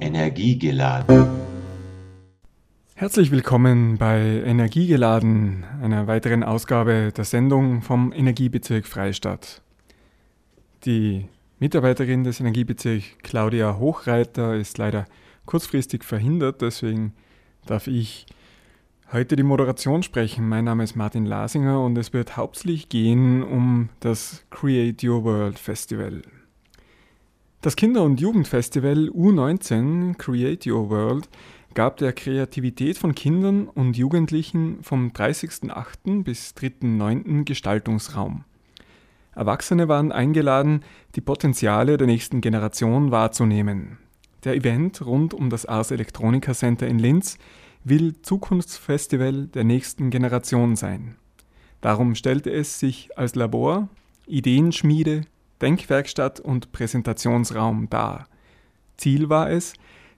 Energiegeladen. Herzlich willkommen bei Energiegeladen, einer weiteren Ausgabe der Sendung vom Energiebezirk Freistadt. Die Mitarbeiterin des Energiebezirks Claudia Hochreiter ist leider kurzfristig verhindert, deswegen darf ich heute die Moderation sprechen. Mein Name ist Martin Lasinger und es wird hauptsächlich gehen um das Create Your World Festival. Das Kinder- und Jugendfestival U19 Create Your World gab der Kreativität von Kindern und Jugendlichen vom 30.08. bis 3.09. Gestaltungsraum. Erwachsene waren eingeladen, die Potenziale der nächsten Generation wahrzunehmen. Der Event rund um das Ars Electronica Center in Linz will Zukunftsfestival der nächsten Generation sein. Darum stellte es sich als Labor, Ideenschmiede, Denkwerkstatt und Präsentationsraum dar. Ziel war es,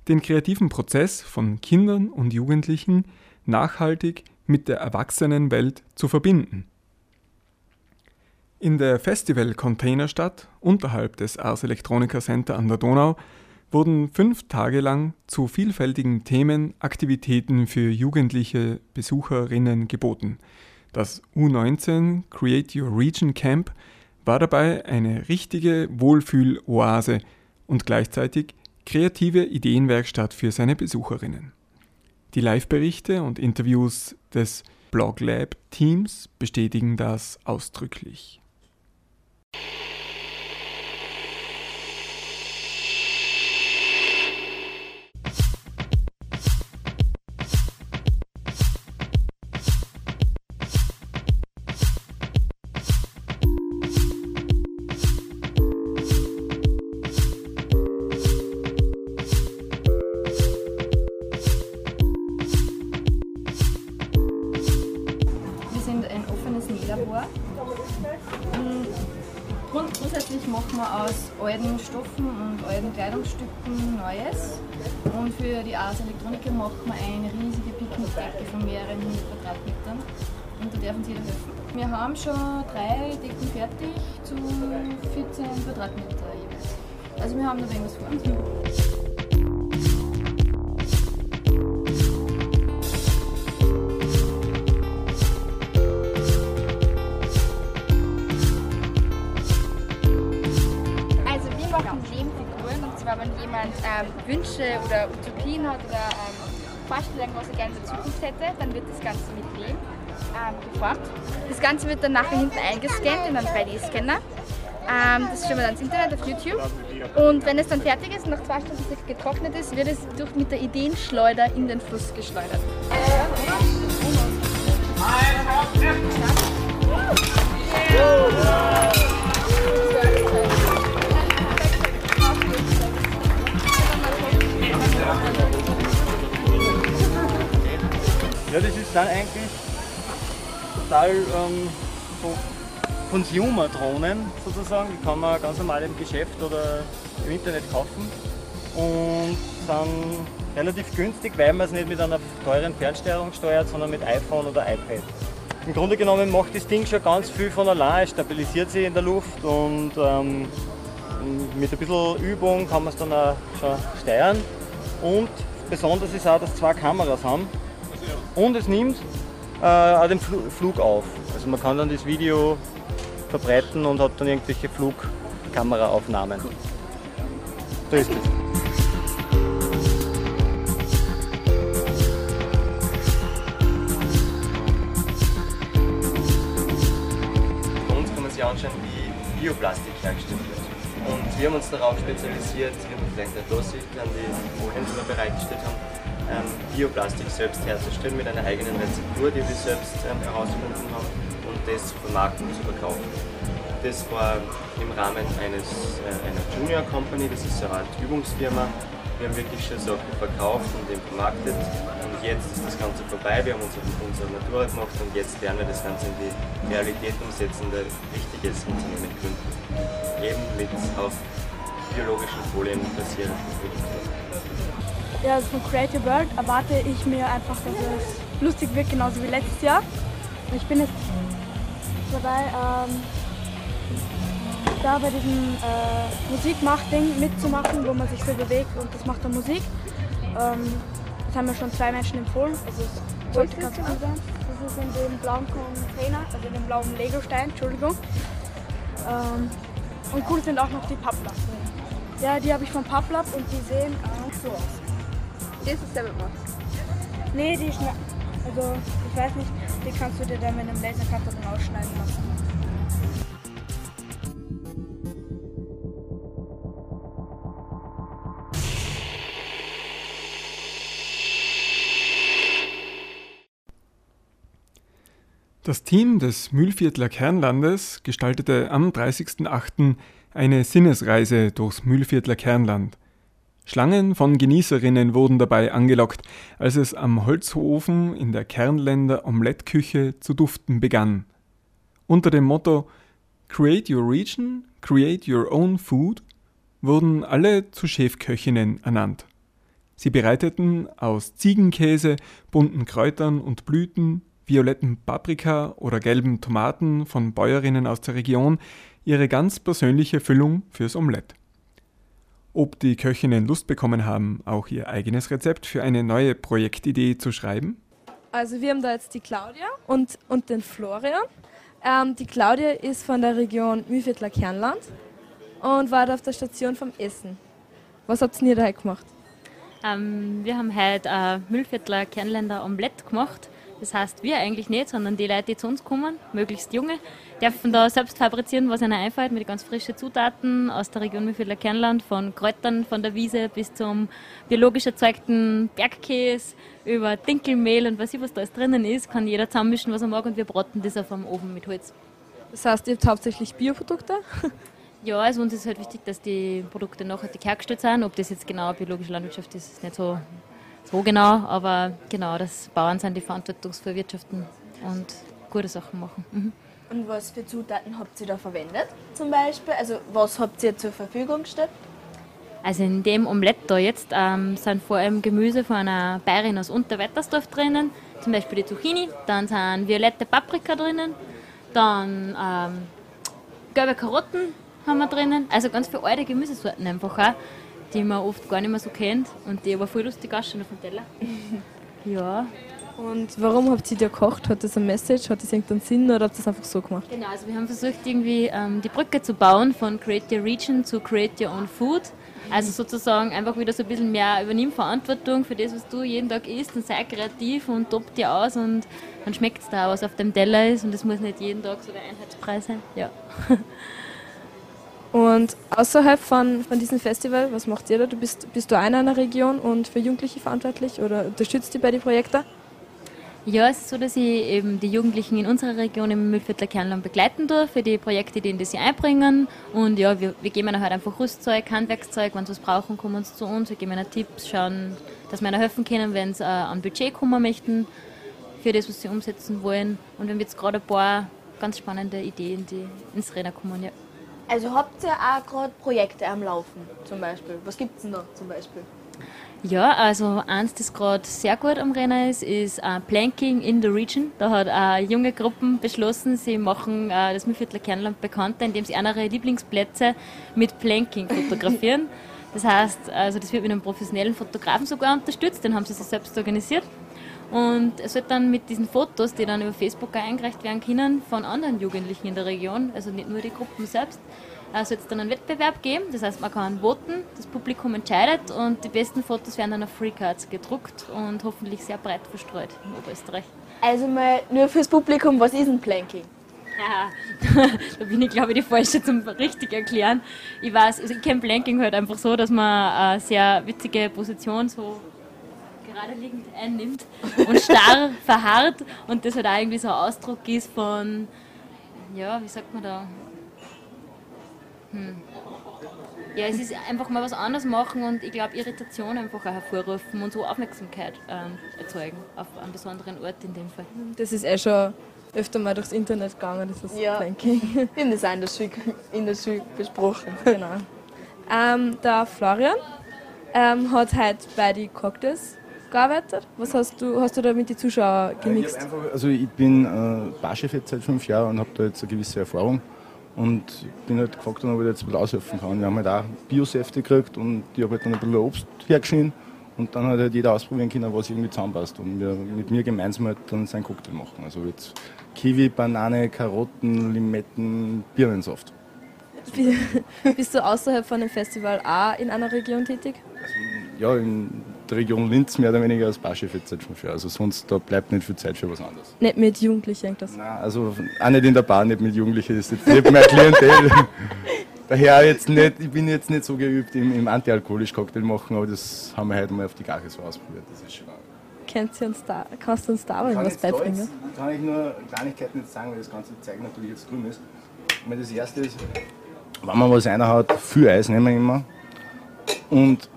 den kreativen Prozess von Kindern und Jugendlichen nachhaltig mit der Erwachsenenwelt zu verbinden. In der Festival-Containerstadt unterhalb des Ars Electronica Center an der Donau wurden fünf Tage lang zu vielfältigen Themen Aktivitäten für jugendliche Besucherinnen geboten. Das U19 Create Your Region Camp war dabei eine richtige Wohlfühloase und gleichzeitig kreative Ideenwerkstatt für seine Besucherinnen. Die Live-Berichte und Interviews des Bloglab-Teams bestätigen das ausdrücklich. Haben schon drei Decken fertig zu 14 Quadratmeter jeweils. Also wir haben da wenig was vor. ähm, Wünsche oder Utopien hat oder ähm, Vorstellungen, was er gerne in der Zukunft hätte, dann wird das Ganze mit Lehm ähm. Das Ganze wird dann nachher hinten eingescannt in einen 3D-Scanner. Ähm, das stellen wir dann ins Internet auf YouTube. Und wenn es dann fertig ist und nach zwei Stunden getrocknet ist, wird es durch mit der Ideenschleuder in den Fluss geschleudert. Ja, das ist dann eigentlich total ähm, so Consumer-Drohnen sozusagen. Die kann man ganz normal im Geschäft oder im Internet kaufen und sind relativ günstig, weil man es nicht mit einer teuren Fernsteuerung steuert, sondern mit iPhone oder iPad. Im Grunde genommen macht das Ding schon ganz viel von allein, es stabilisiert sich in der Luft und ähm, mit ein bisschen Übung kann man es dann auch schon steuern. Und besonders ist auch, dass zwei Kameras haben und es nimmt äh, den Flug auf. Also man kann dann das Video verbreiten und hat dann irgendwelche Flugkameraaufnahmen. So ist es. Bei uns kann man sich anschauen, wie Bioplastik hergestellt wird. Und wir haben uns darauf spezialisiert, wie man vielleicht nicht da sieht, an die Folien, die wir bereitgestellt haben, Bioplastik selbst herzustellen mit einer eigenen Rezeptur, die wir selbst ähm, herausgefunden haben und das zu vermarkten und zu verkaufen. Das war im Rahmen eines, äh, einer Junior Company, das ist so eine Art Übungsfirma. Wir haben wirklich schon Sachen verkauft und eben vermarktet und jetzt ist das Ganze vorbei. Wir haben unsere, unsere Matura gemacht und jetzt werden wir das Ganze in die Realität umsetzen, ein richtiges Unternehmen gründen. Eben mit auf biologischen Folien basierenden Produkten. Ja, also von Creative World erwarte ich mir einfach, dass es lustig wird, genauso wie letztes Jahr. Und ich bin jetzt dabei, ähm, da bei diesem äh, Musikmachding mitzumachen, wo man sich so bewegt und das macht dann Musik. Ähm, das haben mir schon zwei Menschen empfohlen. Also es sollte ganz gut sein. Das ist in dem blauen Container, also in dem blauen Legostein, Entschuldigung. Ähm, und cool sind auch noch die Papplatten. Ja, die habe ich vom Papplab und die sehen so aus. Das ist selber gemacht. Nee, die schne Also, ich weiß nicht, die kannst du dir dann mit einem Lasercutter dann ausschneiden lassen. Das Team des Mühlviertler Kernlandes gestaltete am 30.08. eine Sinnesreise durchs Mühlviertler Kernland. Schlangen von Genießerinnen wurden dabei angelockt, als es am Holzofen in der Kernländer Omelettküche zu duften begann. Unter dem Motto Create Your Region, Create Your Own Food wurden alle zu Chefköchinnen ernannt. Sie bereiteten aus Ziegenkäse, bunten Kräutern und Blüten, violetten Paprika oder gelben Tomaten von Bäuerinnen aus der Region ihre ganz persönliche Füllung fürs Omelett. Ob die Köchinnen Lust bekommen haben, auch ihr eigenes Rezept für eine neue Projektidee zu schreiben? Also wir haben da jetzt die Claudia und, und den Florian. Ähm, die Claudia ist von der Region Mühlviertler Kernland und war da auf der Station vom Essen. Was habt ihr da heute gemacht? Ähm, wir haben heute ein Mühlviertler Kernländer Omelett gemacht. Das heißt, wir eigentlich nicht, sondern die Leute, die zu uns kommen, möglichst junge, dürfen da selbst fabrizieren, was ihnen einfällt, mit ganz frischen Zutaten aus der Region Mühlviertler Kernland, von Kräutern von der Wiese bis zum biologisch erzeugten Bergkäse, über Dinkelmehl und was ich was da alles drinnen ist, kann jeder zusammenmischen, was er mag und wir braten das auf dem Ofen mit Holz. Das heißt, ihr habt hauptsächlich Bioprodukte? Ja, also uns ist halt wichtig, dass die Produkte nachhaltig hergestellt sind. Ob das jetzt genau biologische Landwirtschaft ist, ist nicht so, so genau, aber genau, dass Bauern sind, die verantwortungsvoll wirtschaften und gute Sachen machen. Mhm. Und was für Zutaten habt ihr da verwendet zum Beispiel? Also was habt ihr zur Verfügung gestellt? Also in dem Omelett da jetzt ähm, sind vor allem Gemüse von einer Bayerin aus Unterwettersdorf drinnen, zum Beispiel die Zucchini, dann sind violette Paprika drinnen, dann ähm, gelbe Karotten haben wir drinnen, also ganz viele alte Gemüsesorten einfach auch, die man oft gar nicht mehr so kennt und die aber voll lustig ausschauen auf dem Teller. ja, Und warum habt ihr da gekocht? Hat das eine Message? Hat das irgendeinen Sinn oder habt ihr das einfach so gemacht? Genau, also wir haben versucht irgendwie ähm, die Brücke zu bauen von Create Your Region zu Create Your Own Food. Also sozusagen einfach wieder so ein bisschen mehr übernimm Verantwortung für das, was du jeden Tag isst und sei kreativ und tob dir aus und dann schmeckt es da, was auf dem Teller ist und das muss nicht jeden Tag so der Einheitspreis sein. Ja. Und außerhalb von, von diesem Festival, was macht ihr da? Du bist, bist du einer in der Region und für Jugendliche verantwortlich oder unterstützt die bei den Projekten? Ja, es ist so, dass ich eben die Jugendlichen in unserer Region im Mühlviertler Kernland begleiten darf für die Projekte, die, die sie einbringen. Und ja, wir, wir geben ihnen halt einfach Rüstzeug, Handwerkszeug, wenn sie was brauchen, kommen sie zu uns. Wir geben ihnen Tipps, schauen, dass wir ihnen helfen können, wenn sie äh, an Budget kommen möchten für das, was sie umsetzen wollen. Und wir haben jetzt gerade ein paar ganz spannende Ideen, die ins Rennen kommen. Ja. Also habt ihr auch gerade Projekte am Laufen zum Beispiel? Was gibt's denn da zum Beispiel? Ja, also eins, das gerade sehr gut am Rennen ist, ist äh, Planking in the Region. Da hat eine junge Gruppe beschlossen, sie machen äh, das Mühlviertler Kernland bekannter, indem sie ihre Lieblingsplätze mit Planking fotografieren. Das heißt, also das wird mit einem professionellen Fotografen sogar unterstützt, den haben sie sich selbst organisiert. Und es wird dann mit diesen Fotos, die dann über Facebook eingereicht werden können, von anderen Jugendlichen in der Region, also nicht nur die Gruppen selbst, äh, soll es dann einen Wettbewerb geben. Das heißt, man kann voten, das Publikum entscheidet und die besten Fotos werden dann auf Freecards gedruckt und hoffentlich sehr breit verstreut in Oberösterreich. Also mal nur fürs Publikum, was ist ein Planking? Ja, da bin ich glaube ich die Falsche zum richtig erklären. Ich weiß, also ich kenne Planking halt einfach so, dass man eine sehr witzige Position so gerade liegend einnimmt und starr verharrt und das halt auch irgendwie so ein Ausdruck ist von, ja, wie sagt man da? Hm. Ja, es ist einfach mal was anderes machen und ich glaube Irritation einfach auch hervorrufen und so Aufmerksamkeit ähm, erzeugen auf einem besonderen Ort in dem Fall. Das ist eh schon öfter mal durchs Internet gegangen, dieses Ja. Planking. Wir haben das auch in der Schule, in der Schule besprochen. genau. Ähm, der Florian ähm, hat heute bei den Cocktails gearbeitet. Was hast du, hast du da mit den Zuschauern Ich gemixt? hab einfach, also ich bin äh, Barchef jetzt seit fünf Jahren und habe da jetzt eine gewisse Erfahrung. Und bin halt gefragt, ob ich jetzt ein bisschen aushelfen kann. Wir haben halt auch Biosäfte gekriegt und ich habe halt dann ein bisschen Obst hergeschnitten. Und dann hat halt jeder ausprobieren können, was irgendwie zusammenpasst. Und wir mit mir gemeinsam halt dann seinen Cocktail machen. Also jetzt Kiwi, Banane, Karotten, Limetten, Birnensaft. Bist du außerhalb von dem Festival auch in einer Region tätig? Ja, in der Region Linz mehr oder weniger als jetzt halt schon für. Also sonst da bleibt nicht viel Zeit für was anderes. Nicht mit Jugendlichen irgendwas? Nein, also auch nicht in der Bar, nicht mit Jugendlichen. Das ist jetzt nicht mein Klientel. Daher jetzt nicht, ich bin jetzt nicht so geübt im, im antialkoholisch Cocktail machen, aber das haben wir heute mal auf die Gache so ausprobiert. Das ist schon Kennst du uns da, kannst du uns da mal was beibringen? Jetzt, kann ich nur Kleinigkeiten jetzt sagen, weil das ganze Zeug natürlich jetzt drüben ist. Und das erste ist, wenn man was reinhaut, viel Eis nehmen wir immer. Und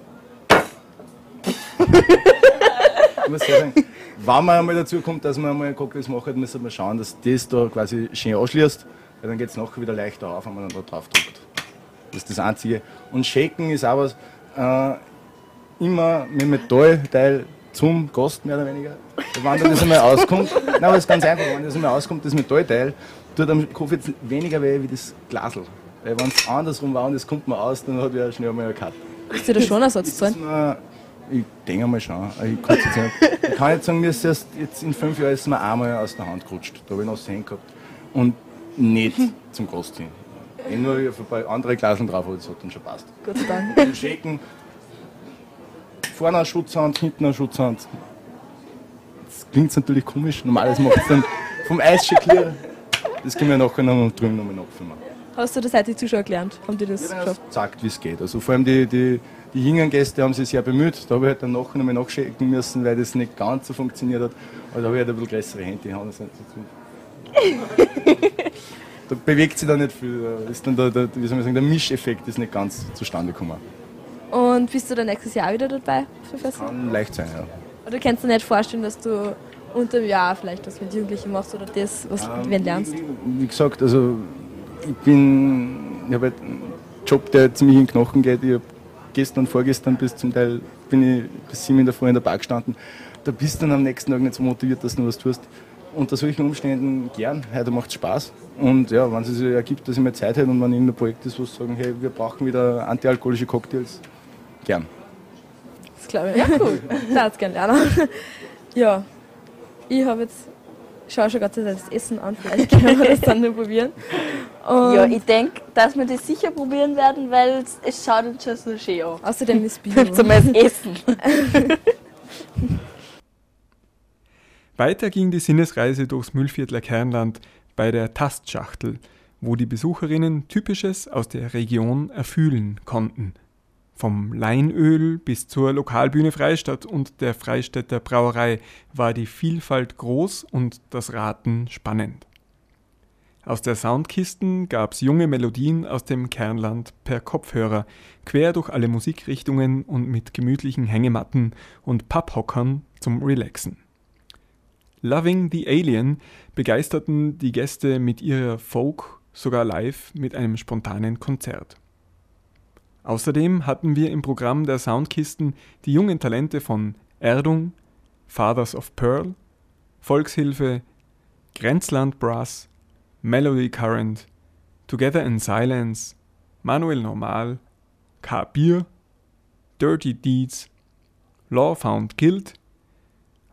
ich muss sagen, wenn man einmal dazu kommt, dass man einmal Cocktails macht, müssen wir schauen, dass das da quasi schön anschließt, weil dann geht es nachher wieder leichter auf, wenn man dann da drauf drückt. Das ist das Einzige. Und Shaken ist auch was, äh, immer mit Metallteil zum Gast, mehr oder weniger. Wenn dann das einmal auskommt, nein, aber es ist ganz einfach, wenn das einmal auskommt, das Metallteil, tut am Kopf jetzt weniger weh wie das Glasl. Weil wenn es andersrum war und es kommt mal aus, dann hat er schnell einmal einen Cut. Ist dir das schon Ersatz zahlen? Ich denke mal schon. Ich kann, jetzt nicht, ich kann jetzt sagen, mir ist erst jetzt in fünf Jahren ist mir einmal aus der Hand gerutscht. Da habe ich noch Sehen gehabt. Und nicht zum Gast hin. Ich nur auf ein paar andere Glaseln drauf, aber das hat dann schon passt. Gott sei Dank. Den Shaken, vorne eine Schutzhand, hinten eine Schutzhand. Das klingt natürlich komisch, normales macht es dann vom Eis. Das können wir nachher noch drüben nochmal nachfilmen. Hast du das heute die Zuschauer gelernt? Haben die das ja, gesagt, wie es geht. Also vor allem die, die, die jüngeren Gäste haben sich sehr bemüht. Da habe ich halt dann nachher nochmal nachschicken müssen, weil das nicht ganz so funktioniert hat. Aber da habe ich halt ein bisschen größere Hände. Da bewegt sich da nicht viel. Da ist dann der, der, wie soll man sagen, der Mischeffekt ist nicht ganz zustande gekommen. Und bist du dann nächstes Jahr wieder dabei Festival? Kann leicht sein, ja. Oder kannst du dir nicht vorstellen, dass du unter dem Jahr vielleicht was mit Jugendlichen machst oder das, was ähm, du lernst? Wie, wie gesagt, also ich bin, ich habe halt einen Job, der ziemlich in den Knochen geht. Ich habe gestern und vorgestern bis zum Teil bin ich bis sieben in der Früh in der Bar gestanden. Da bist du dann am nächsten Tag nicht so motiviert, dass du was tust. Unter solchen Umständen gern, heute macht es Spaß. Und ja, wenn es sich ergibt, dass ich mehr Zeit hätte und wenn irgendein Projekt ist, wo sie sagen, hey, wir brauchen wieder antialkoholische Cocktails, gern. Das glaube ich. Ja, cool. das gerne lernen. Ja, ich habe jetzt schaue schon gerade das Essen an, vielleicht können wir das dann nur probieren. Und ja, ich denke, dass wir das sicher probieren werden, weil es schaut uns schon so schön an. Außerdem ist Bio. Zum Essen. Weiter ging die Sinnesreise durchs Müllviertler Kernland bei der Tastschachtel, wo die Besucherinnen Typisches aus der Region erfühlen konnten. Vom Leinöl bis zur Lokalbühne Freistadt und der Freistädter Brauerei war die Vielfalt groß und das Raten spannend. Aus der Soundkisten gab's junge Melodien aus dem Kernland per Kopfhörer, quer durch alle Musikrichtungen und mit gemütlichen Hängematten und Papphockern zum Relaxen. Loving the Alien begeisterten die Gäste mit ihrer Folk sogar live mit einem spontanen Konzert. Außerdem hatten wir im Programm der Soundkisten die jungen Talente von Erdung, Fathers of Pearl, Volkshilfe, Grenzland Brass, Melody Current, Together in Silence, Manuel Normal, K. Bier, Dirty Deeds, Law Found Guild,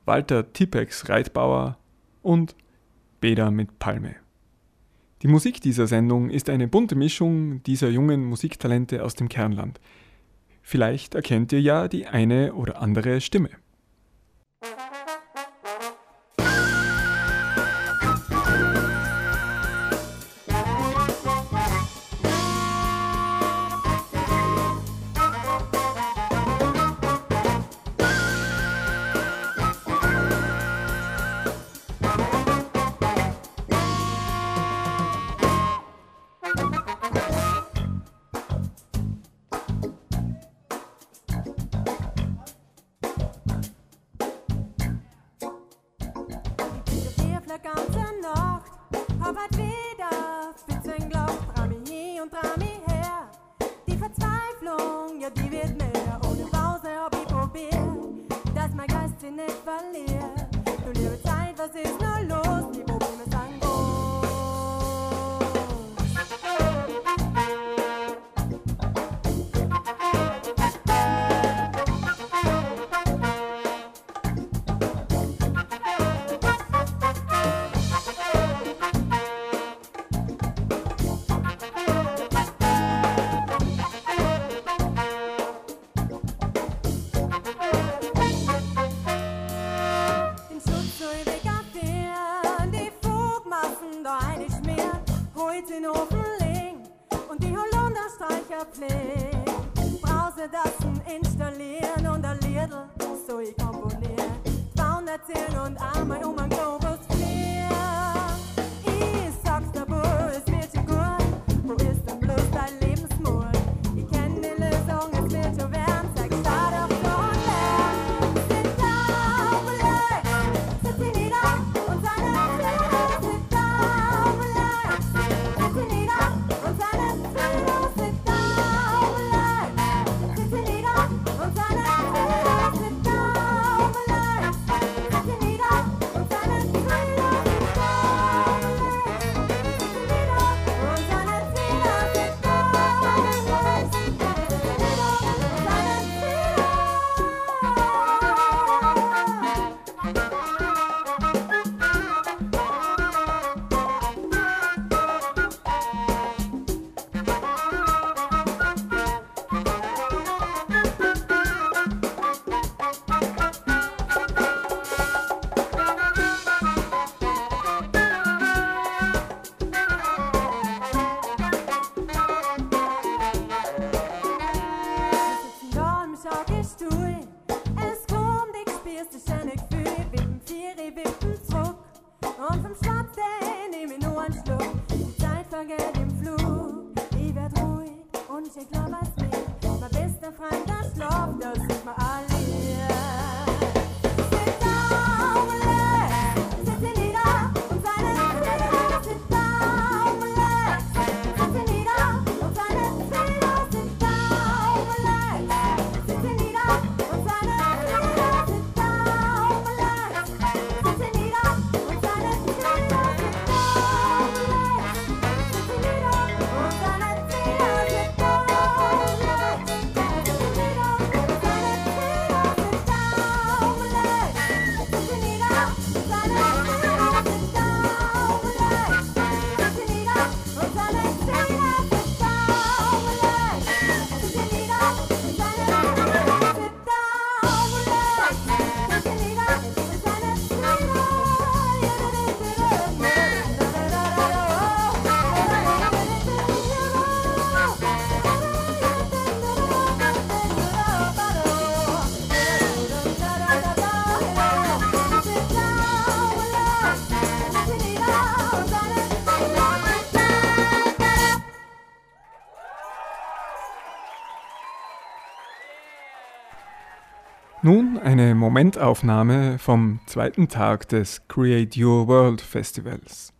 Walter Tippex Reitbauer und Beda mit Palme. Die Musik dieser Sendung ist eine bunte Mischung dieser jungen Musiktalente aus dem Kernland. Vielleicht erkennt ihr ja die eine oder andere Stimme. Momentaufnahme vom zweiten Tag des Create Your World Festivals.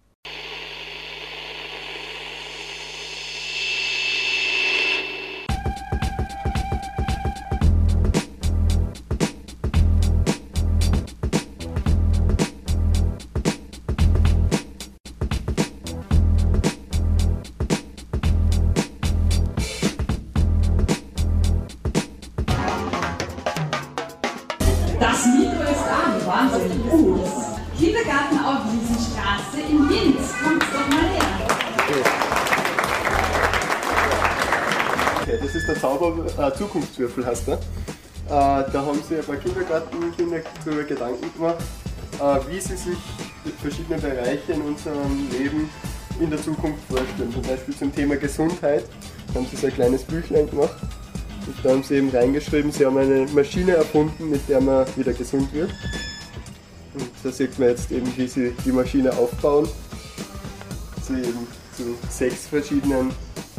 An, Wahnsinn. Uh, Kindergarten auf Wiesenstraße in Linz. Kommt doch mal her. Okay, das ist der Zauber äh, Zukunftswürfel heißt der. Äh, da haben sich ein paar Kindergartenkinder darüber Gedanken gemacht, äh, wie sie sich verschiedene Bereiche in unserem Leben in der Zukunft vorstellen. Zum Beispiel zum Thema Gesundheit haben sie so ein kleines Büchlein gemacht. Und da haben sie eben reingeschrieben, sie haben eine Maschine erfunden, mit der man wieder gesund wird. Und da sieht man jetzt eben, wie sie die Maschine aufbauen. Sie eben zu sechs verschiedenen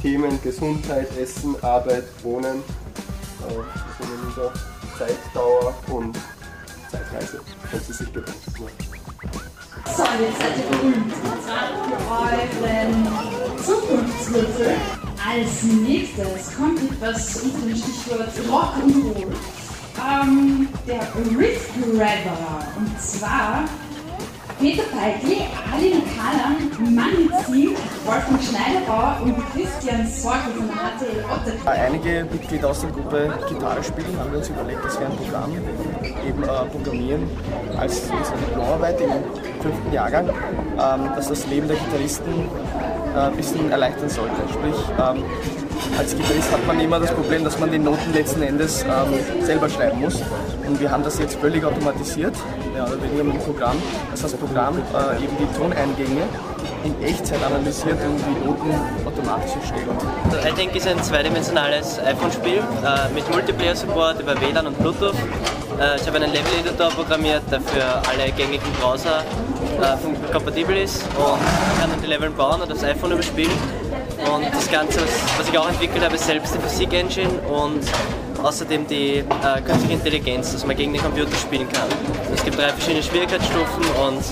Themen, Gesundheit, Essen, Arbeit, Wohnen, äh, da? Zeitdauer und Zeitreise. Können Sie sich Gedanken machen. So, jetzt seid ihr berühmt. Und euren Zukunftswürfel. Als nächstes kommt etwas unter dem Stichwort Rock'n'Roll. Ähm, der Riff Grabber. Und zwar Peter Peitl, Alin Kalam, Manizin, Wolfgang Schneiderbauer und Christian Sorge von HTL Otterkring. Einige Mitglieder aus der Gruppe Gitarre spielen, haben wir uns überlegt, dass wir ein Programm eben äh, programmieren als unsere Diplomarbeit im fünften Jahrgang, ähm, dass das Leben der Gitarristen äh, ein bisschen erleichtern sollte. Sprich, ähm, als Gitarrist hat man immer das Problem, dass man die Noten letzten Endes ähm, selber schreiben muss. Und wir haben das jetzt völlig automatisiert, ja, oder dem Programm, dass das Programm äh, eben die Toneingänge in Echtzeit analysiert und die Noten automatisch erstellt. Also iTank ist ein zweidimensionales iPhone-Spiel äh, mit Multiplayer-Support über WLAN und Bluetooth. Äh, ich habe einen Level-Editor programmiert, der für alle gängigen Browser äh, kompatibel ist und kann dann die Level bauen und das iPhone überspielen. Und das Ganze, was, ich auch entwickelt habe, ist selbst die Physik-Engine und außerdem die äh, künstliche Intelligenz, dass man gegen den Computer spielen kann. Es gibt drei verschiedene Schwierigkeitsstufen und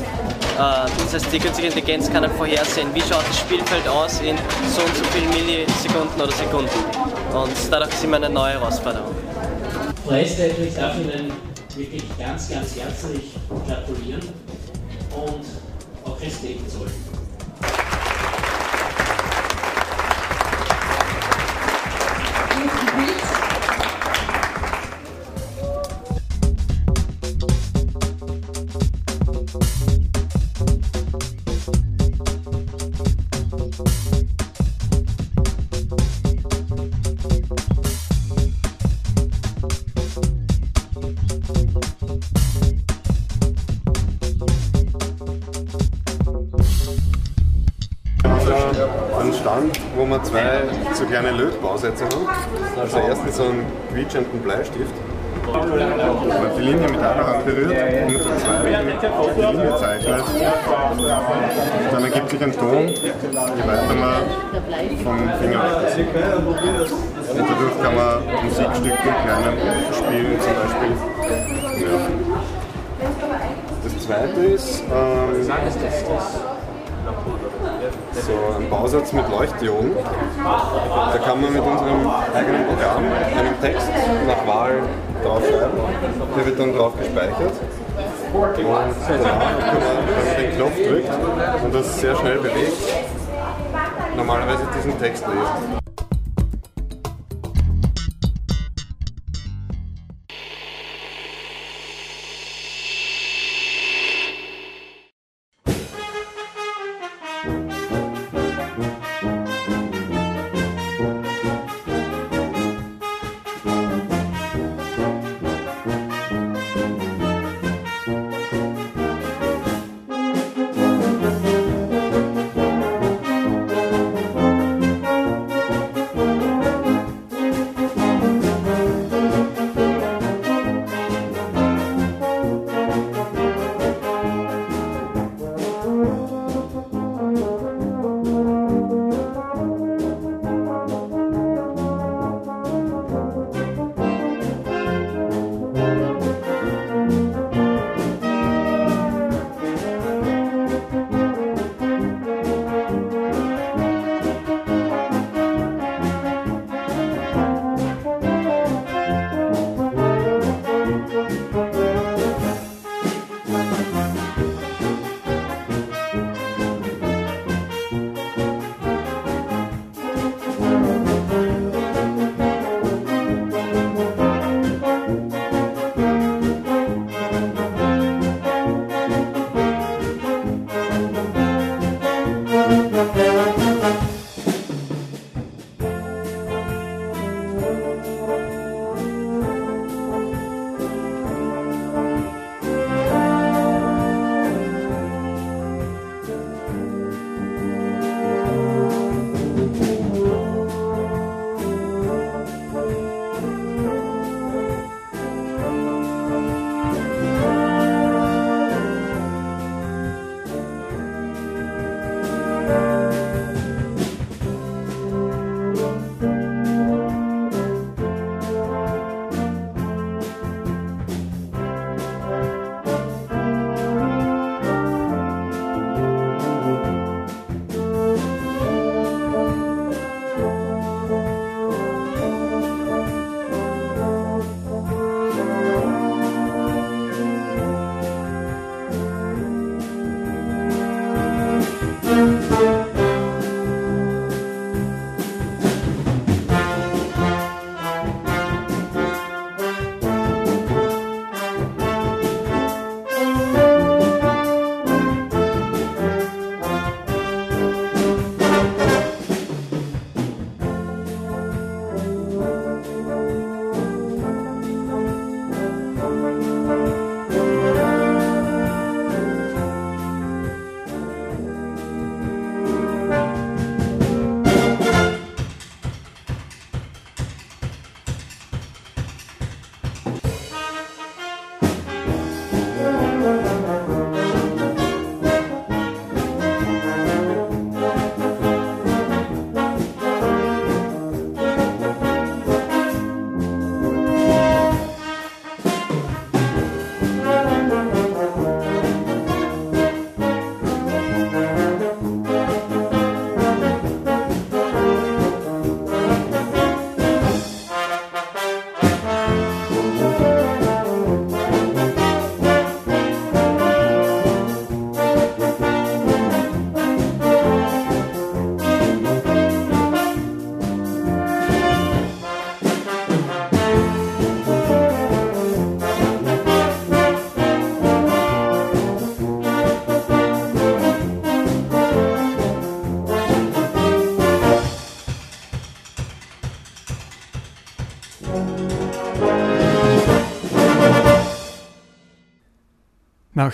das heißt, die künstliche Intelligenz kann dann vorhersehen, wie schaut das Spielfeld aus in so und so vielen Millisekunden oder Sekunden. Und dadurch ist immer eine neue Herausforderung. Preisträger, ich darf Ihnen wirklich ganz, ganz herzlich gratulieren und auch Respekt zollen. Einen Stand, wo wir zwei so kleine Lötbausätze haben. Also erstens so einen quietschenden Bleistift. Die Linie mit einer Hand berührt und mit der zweiten die Linie zeichnet. Dann ergibt sich ein Ton, je weiter man vom Finger weg. Und dadurch kann man Musikstücke kleinen spielen zum Beispiel. Ja. Das zweite ist ähm, so ein Bausatz mit Leuchtdioden. Da kann man mit unserem eigenen Programm einen Text nach Wahl draufschreiben. Der wird dann drauf gespeichert. Und danach wenn man den Knopf drückt und das sehr schnell bewegt, normalerweise diesen Text lesen.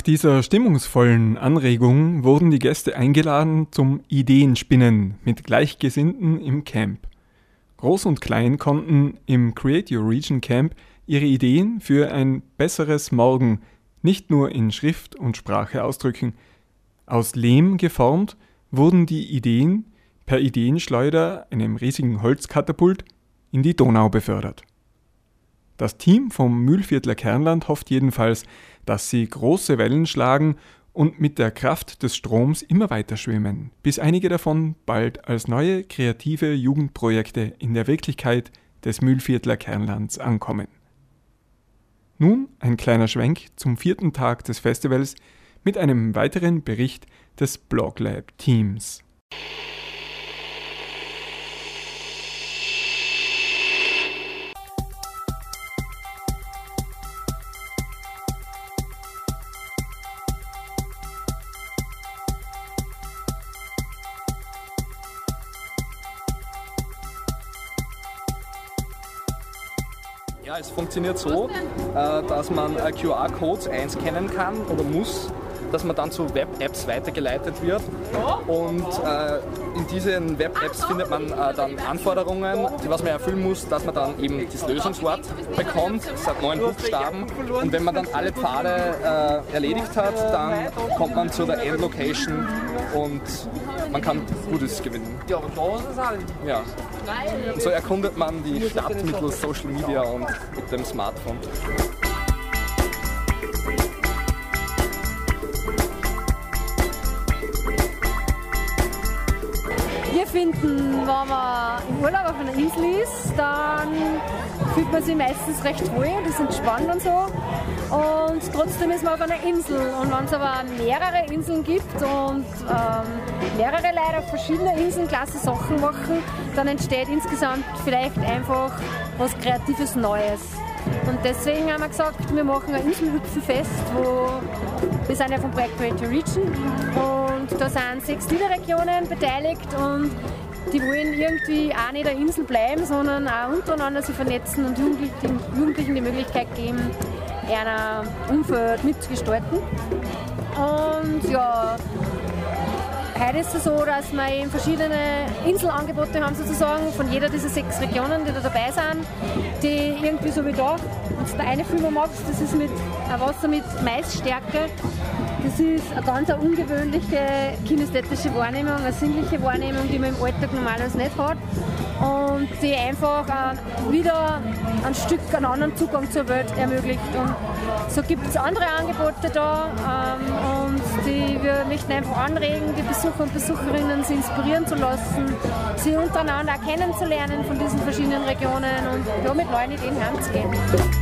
Nach dieser stimmungsvollen Anregung wurden die Gäste eingeladen zum Ideenspinnen mit Gleichgesinnten im Camp. Groß und Klein konnten im Create Your Region Camp ihre Ideen für ein besseres Morgen nicht nur in Schrift und Sprache ausdrücken. Aus Lehm geformt wurden die Ideen per Ideenschleuder, einem riesigen Holzkatapult, in die Donau befördert. Das Team vom Mühlviertler Kernland hofft jedenfalls, dass sie große Wellen schlagen und mit der Kraft des Stroms immer weiter schwimmen, bis einige davon bald als neue kreative Jugendprojekte in der Wirklichkeit des Mühlviertler Kernlands ankommen. Nun ein kleiner Schwenk zum vierten Tag des Festivals mit einem weiteren Bericht des Bloglab Teams. Es funktioniert so, äh, dass man äh, QR-Codes einscannen kann oder muss, dass man dann zu Web-Apps weitergeleitet wird. Und äh, in diesen Web-Apps findet man äh, dann Anforderungen, die was man erfüllen muss, dass man dann eben das Lösungswort bekommt. Es hat neun Buchstaben. Und wenn man dann alle Pfade äh, erledigt hat, dann kommt man zu der Endlocation und man kann Gutes gewinnen. Ja. Und so erkundet man die Stadt mittels Social Media und mit dem Smartphone. Wir finden, wenn man im Urlaub auf einer Insel ist, dann fühlt man sich meistens recht ruhig und ist entspannt und so. Und trotzdem ist man auf einer Insel. Und wenn es aber mehrere Inseln gibt und ähm, mehrere Leute auf verschiedenen Inseln klasse Sachen machen, dann entsteht insgesamt vielleicht einfach was Kreatives Neues. Und deswegen haben wir gesagt, wir machen ein Inselhüpfenfest, wo wir sind ja vom Projekt Greater Region und da sind sechs Niederregionen beteiligt und die wollen irgendwie auch nicht eine Insel bleiben, sondern auch untereinander sich vernetzen und Jugendlichen, Jugendlichen die Möglichkeit geben, ein Umfeld mitzugestalten. Und ja, Heute ist es so, dass wir eben verschiedene Inselangebote haben sozusagen von jeder dieser sechs Regionen, die da dabei sind, die irgendwie so wie da, wenn du eine Firma magst, das ist mit Wasser mit Maisstärke. Das ist eine ganz ungewöhnliche kinästhetische Wahrnehmung, eine sinnliche Wahrnehmung, die man im Alltag normalerweise nicht hat und die einfach äh, wieder ein Stück einen anderen Zugang zur Welt ermöglicht. Und so gibt es andere Angebote da ähm, und die wir möchten einfach anregen, die Besucher und Besucherinnen sie inspirieren zu lassen, sie untereinander kennenzulernen von diesen verschiedenen Regionen und ja, mit neuen Ideen heranzugehen.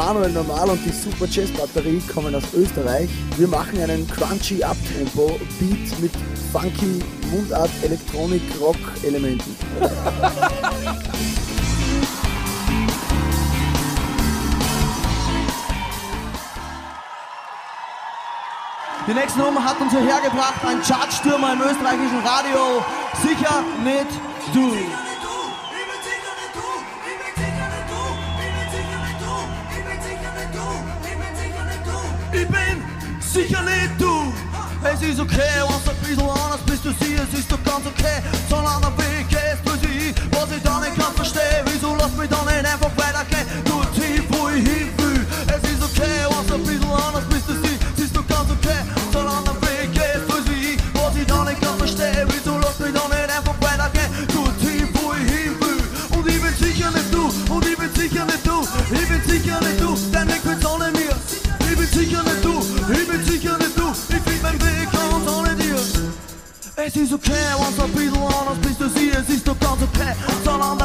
Manuel Normal und die Super Jazz Batterie kommen aus Österreich. Wir machen einen crunchy Uptempo Beat mit funky Mundart Elektronik Rock Elementen. Die nächste Nummer hat uns hierher gebracht, ein Chartstürmer im österreichischen Radio. Sicher nicht du. Ich bin sicher nicht du. Es ist okay, wenn's ein bisschen anders bist du sie, es ist doch ganz okay. Solange der Weg gehst, du sie, was ich da nicht kann verstehen. Wieso lass mich da nicht einfach weitergehen? Du tief, wo ich hin will. Es ist okay, wenn's ein bisschen anders bist du sie, es ist doch ganz okay. Solange der Weg gehst, du sie, was ich da nicht kann verstehen. Wieso lass mich da nicht einfach weitergehen? Du tief, wo ich hin will. Und ich bin sicher nicht du, und ich bin sicher nicht du, ich bin sicher nicht du, ohne mir. Ich bin sicher nicht du, ich bin sicher nicht du, ich find meinen Weg ganz ohne dir. Es ist okay, was ein bisschen anders bist du sie, es ist doch ganz okay. Solange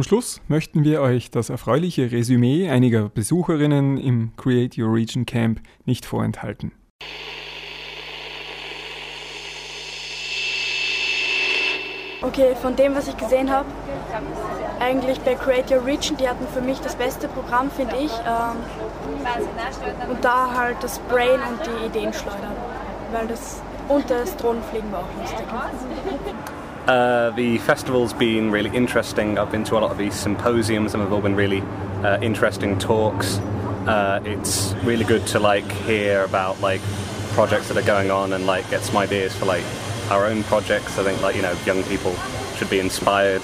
Zum Schluss möchten wir euch das erfreuliche Resümee einiger Besucherinnen im Create Your Region Camp nicht vorenthalten. Okay, von dem, was ich gesehen habe, eigentlich bei Create Your Region, die hatten für mich das beste Programm, finde ich. Ähm, und da halt das Brain und die Ideen schleudern. Weil das und das Drohnenfliegen war auch lustig. Uh, the festival's been really interesting. I've been to a lot of these symposiums, and they've all been really uh, interesting talks. Uh, it's really good to like hear about like projects that are going on and like get some ideas for like our own projects. I think like you know young people should be inspired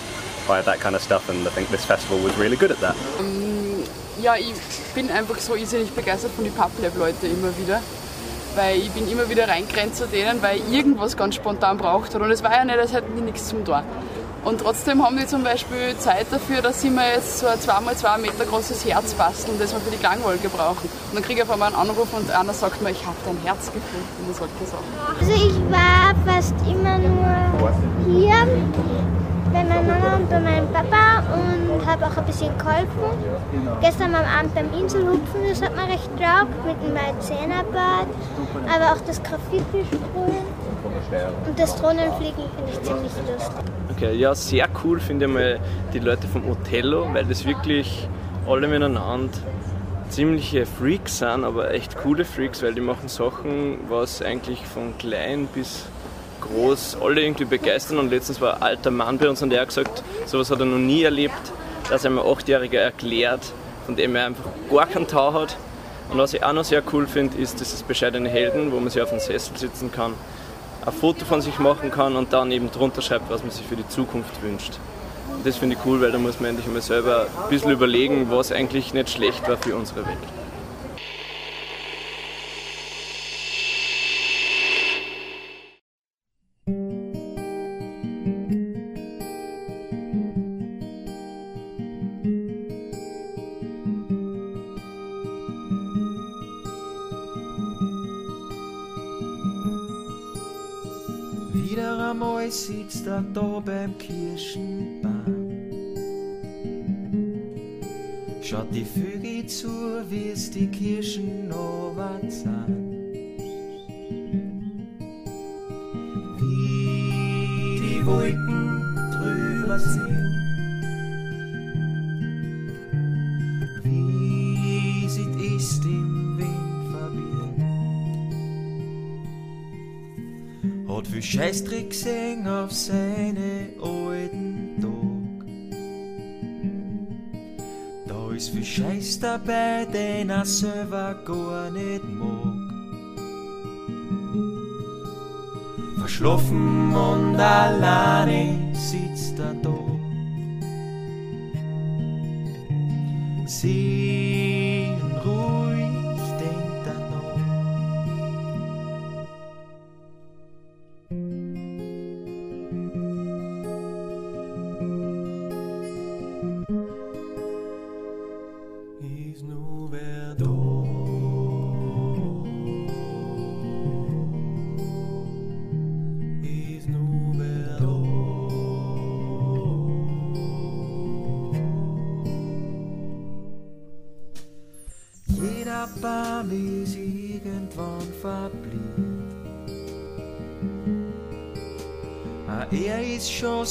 by that kind of stuff, and I think this festival was really good at that. Ähm, ja, ich bin einfach so irrsinnig begeistert von den PubLab-Leuten immer wieder. Weil ich bin immer wieder reingerannt zu denen, weil ich irgendwas ganz spontan braucht hat. Und es war ja nicht, als hätten die nichts zum Tor. Und trotzdem haben die zum Beispiel Zeit dafür, dass sie mir jetzt so ein 2x2 Meter großes Herz basteln, das wir für die Klangwolke brauchen. Und dann kriege ich auf einmal einen Anruf und einer sagt mir, ich habe dein Herz gefunden und solche Sachen. Also ich war fast immer nur hier bei meiner Mama und bei meinem Papa und habe auch ein bisschen geholfen. Gestern am Abend beim Inselhupfen, das hat mir recht taugt, mit dem Maizena-Bad, aber auch das Graffiti sprühen und das Drohnenfliegen finde ich ziemlich lustig. Okay, ja, sehr cool finde ich mal die Leute vom Othello, weil das wirklich alle miteinander ziemliche Freaks sind, aber echt coole Freaks, weil die machen Sachen, was eigentlich von klein bis groß alle irgendwie begeistern. Und letztens war ein alter Mann bei uns und der hat gesagt, sowas hat er noch nie erlebt, dass er mir Achtjähriger erklärt, von dem er einfach gar keinen Tau hat. Und was ich auch noch sehr cool finde, ist dieses bescheidene Helden, wo man sich auf den Sessel sitzen kann, ein Foto von sich machen kann und dann eben drunter schreibt, was man sich für die Zukunft wünscht. Und das finde ich cool, weil da muss man endlich mal selber ein bisschen überlegen, was eigentlich nicht schlecht war für unsere Welt. Dabei, den er selber gar nicht mag. Verschlafen und alleine sitzt er da. Seelenruhig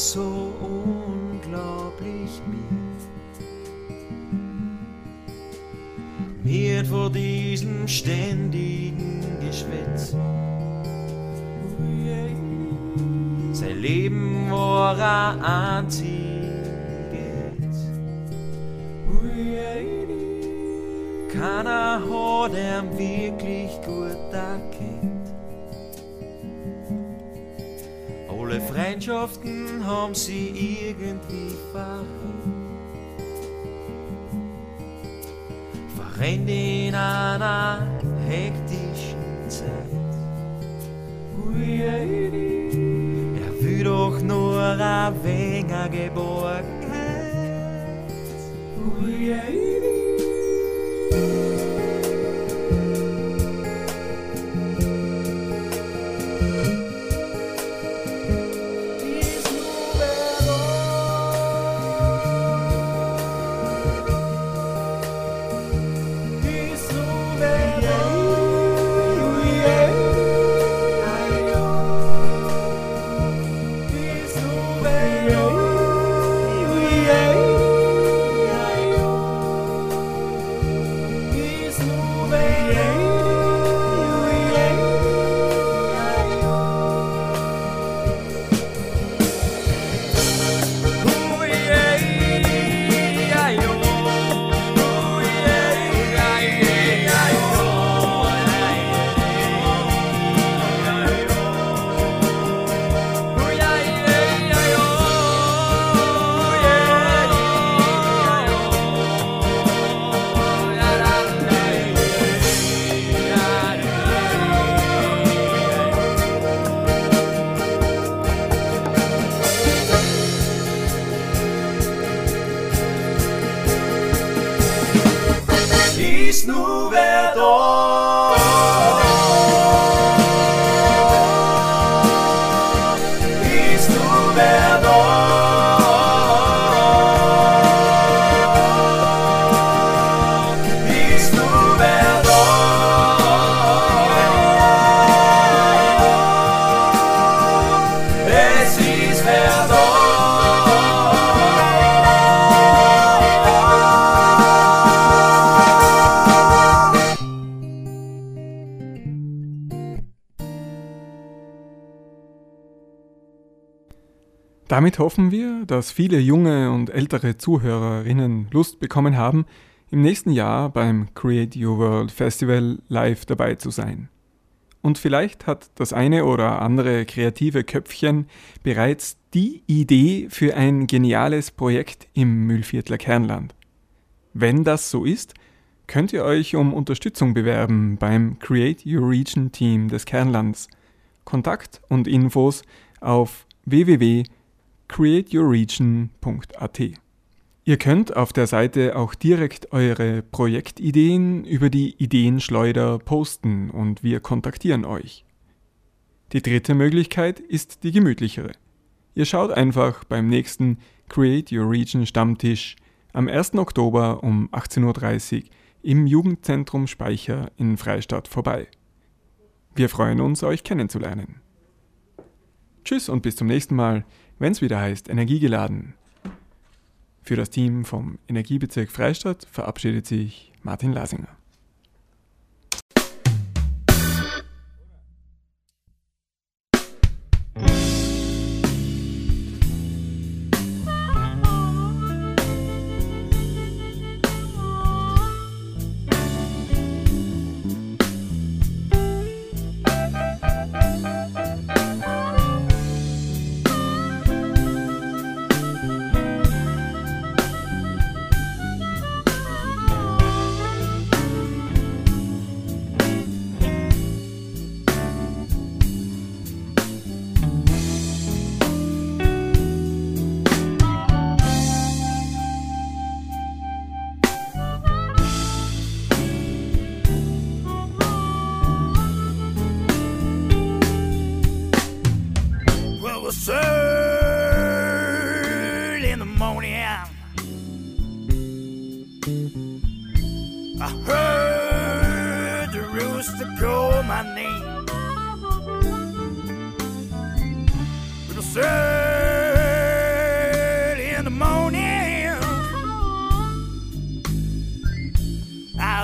ist doch nur ein wenig Geborgenheit. Is Damit hoffen wir, dass viele junge und ältere Zuhörerinnen Lust bekommen haben, im nächsten Jahr beim Create Your World Festival live dabei zu sein. Und vielleicht hat das eine oder andere kreative Köpfchen bereits die Idee für ein geniales Projekt im Mühlviertler Kernland. Wenn das so ist, könnt ihr euch um Unterstützung bewerben beim Create Your Region Team des Kernlands. Kontakt und Infos auf www.createyourregion.at. Ihr könnt auf der Seite auch direkt eure Projektideen über die Ideenschleuder posten und wir kontaktieren euch. Die dritte Möglichkeit ist die gemütlichere. Ihr schaut einfach beim nächsten Create Your Region Stammtisch am 1. Oktober um 18.30 Uhr im Jugendzentrum Speicher in Freistadt vorbei. Wir freuen uns, euch kennenzulernen. Tschüss und bis zum nächsten Mal, wenn es wieder heißt Energiegeladen. Für das Team vom Energiebezirk Freistadt verabschiedet sich Martin Lasinger.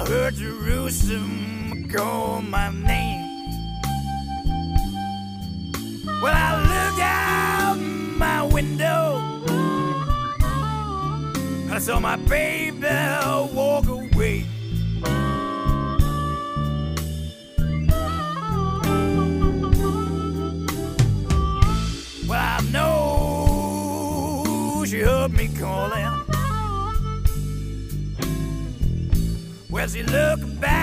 I heard Jerusalem call my name. Well, I looked out my window. I saw my baby walk away. You look back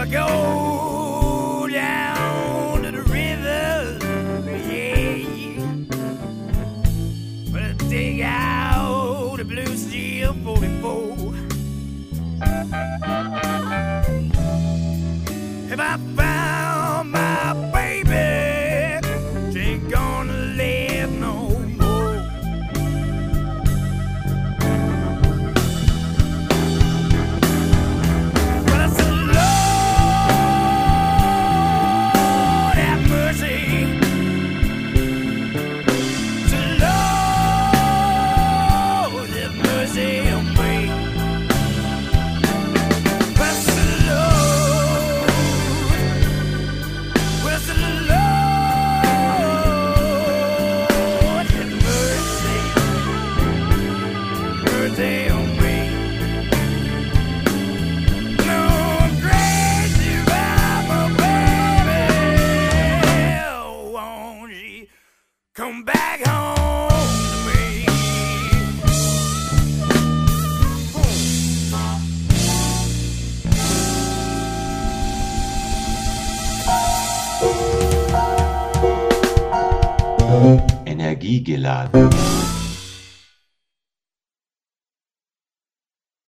I go down to the river, yeah. But I dig out the blue steel 44. If I found geladen.